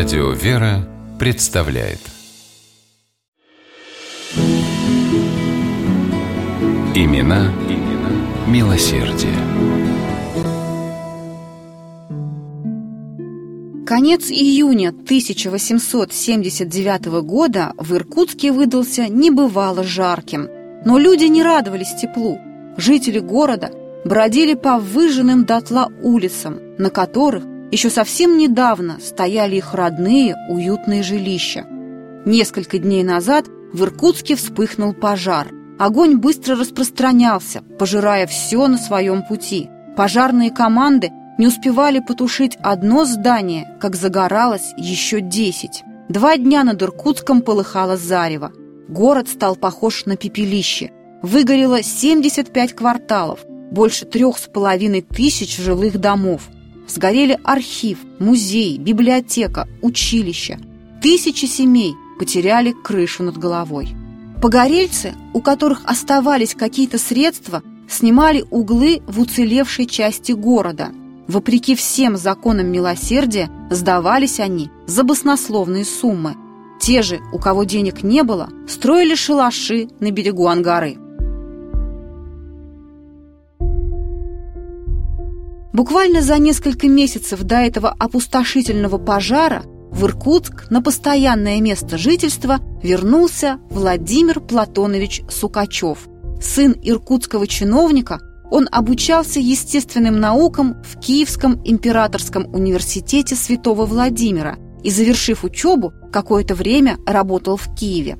Радио «Вера» представляет Имена, имена милосердие. Конец июня 1879 года в Иркутске выдался небывало жарким. Но люди не радовались теплу. Жители города бродили по выжженным дотла улицам, на которых еще совсем недавно стояли их родные уютные жилища. Несколько дней назад в Иркутске вспыхнул пожар. Огонь быстро распространялся, пожирая все на своем пути. Пожарные команды не успевали потушить одно здание, как загоралось еще десять. Два дня над Иркутском полыхало зарево. Город стал похож на пепелище. Выгорело 75 кварталов, больше трех с половиной тысяч жилых домов – Сгорели архив, музей, библиотека, училище. Тысячи семей потеряли крышу над головой. Погорельцы, у которых оставались какие-то средства, снимали углы в уцелевшей части города. Вопреки всем законам милосердия, сдавались они за баснословные суммы. Те же, у кого денег не было, строили шалаши на берегу Ангары. Буквально за несколько месяцев до этого опустошительного пожара в Иркутск на постоянное место жительства вернулся Владимир Платонович Сукачев. Сын иркутского чиновника, он обучался естественным наукам в Киевском императорском университете Святого Владимира и, завершив учебу, какое-то время работал в Киеве.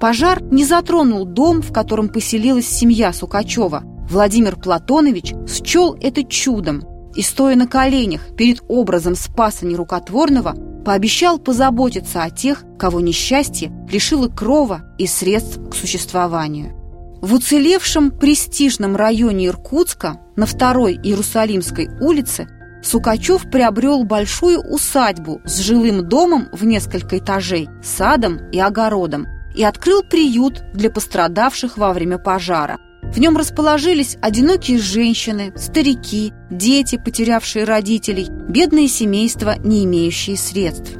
Пожар не затронул дом, в котором поселилась семья Сукачева. Владимир Платонович счел это чудом и, стоя на коленях перед образом Спаса Нерукотворного, пообещал позаботиться о тех, кого несчастье лишило крова и средств к существованию. В уцелевшем престижном районе Иркутска на второй Иерусалимской улице Сукачев приобрел большую усадьбу с жилым домом в несколько этажей, садом и огородом и открыл приют для пострадавших во время пожара – в нем расположились одинокие женщины, старики, дети, потерявшие родителей, бедные семейства, не имеющие средств.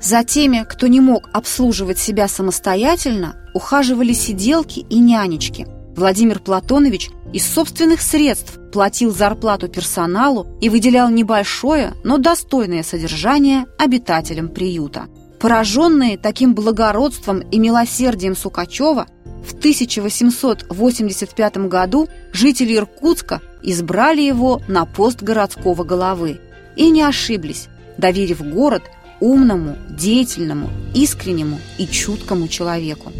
За теми, кто не мог обслуживать себя самостоятельно, ухаживали сиделки и нянечки. Владимир Платонович из собственных средств платил зарплату персоналу и выделял небольшое, но достойное содержание обитателям приюта. Пораженные таким благородством и милосердием Сукачева, в 1885 году жители Иркутска избрали его на пост городского головы. И не ошиблись, доверив город умному, деятельному, искреннему и чуткому человеку.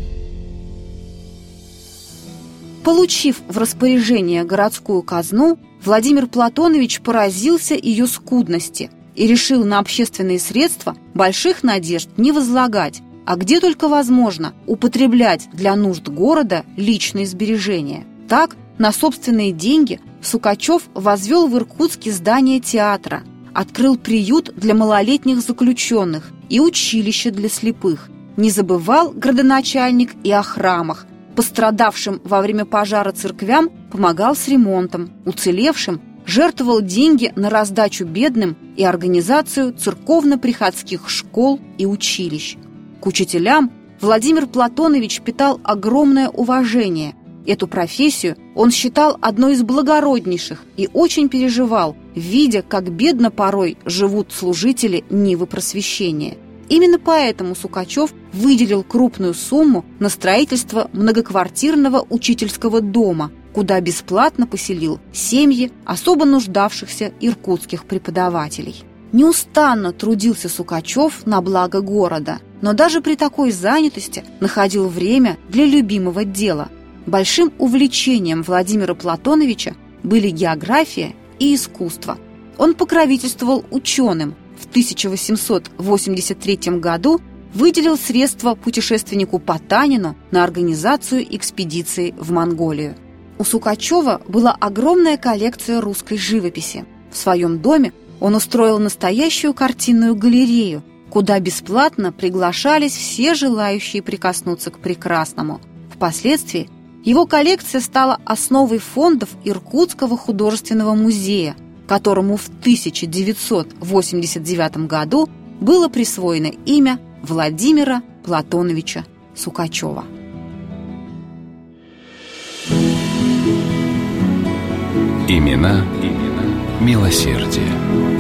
Получив в распоряжение городскую казну, Владимир Платонович поразился ее скудности и решил на общественные средства больших надежд не возлагать, а где только возможно употреблять для нужд города личные сбережения. Так, на собственные деньги Сукачев возвел в Иркутске здание театра, открыл приют для малолетних заключенных и училище для слепых. Не забывал градоначальник и о храмах. Пострадавшим во время пожара церквям помогал с ремонтом, уцелевшим жертвовал деньги на раздачу бедным и организацию церковно-приходских школ и училищ. Учителям Владимир Платонович питал огромное уважение. Эту профессию он считал одной из благороднейших и очень переживал, видя, как бедно порой живут служители Нивы просвещения. Именно поэтому Сукачев выделил крупную сумму на строительство многоквартирного учительского дома, куда бесплатно поселил семьи особо нуждавшихся иркутских преподавателей. Неустанно трудился Сукачев на благо города, но даже при такой занятости находил время для любимого дела. Большим увлечением Владимира Платоновича были география и искусство. Он покровительствовал ученым. В 1883 году выделил средства путешественнику Потанину на организацию экспедиции в Монголию. У Сукачева была огромная коллекция русской живописи. В своем доме он устроил настоящую картинную галерею, куда бесплатно приглашались все желающие прикоснуться к прекрасному. Впоследствии его коллекция стала основой фондов Иркутского художественного музея, которому в 1989 году было присвоено имя Владимира Платоновича Сукачева. Имена, имена милосердие.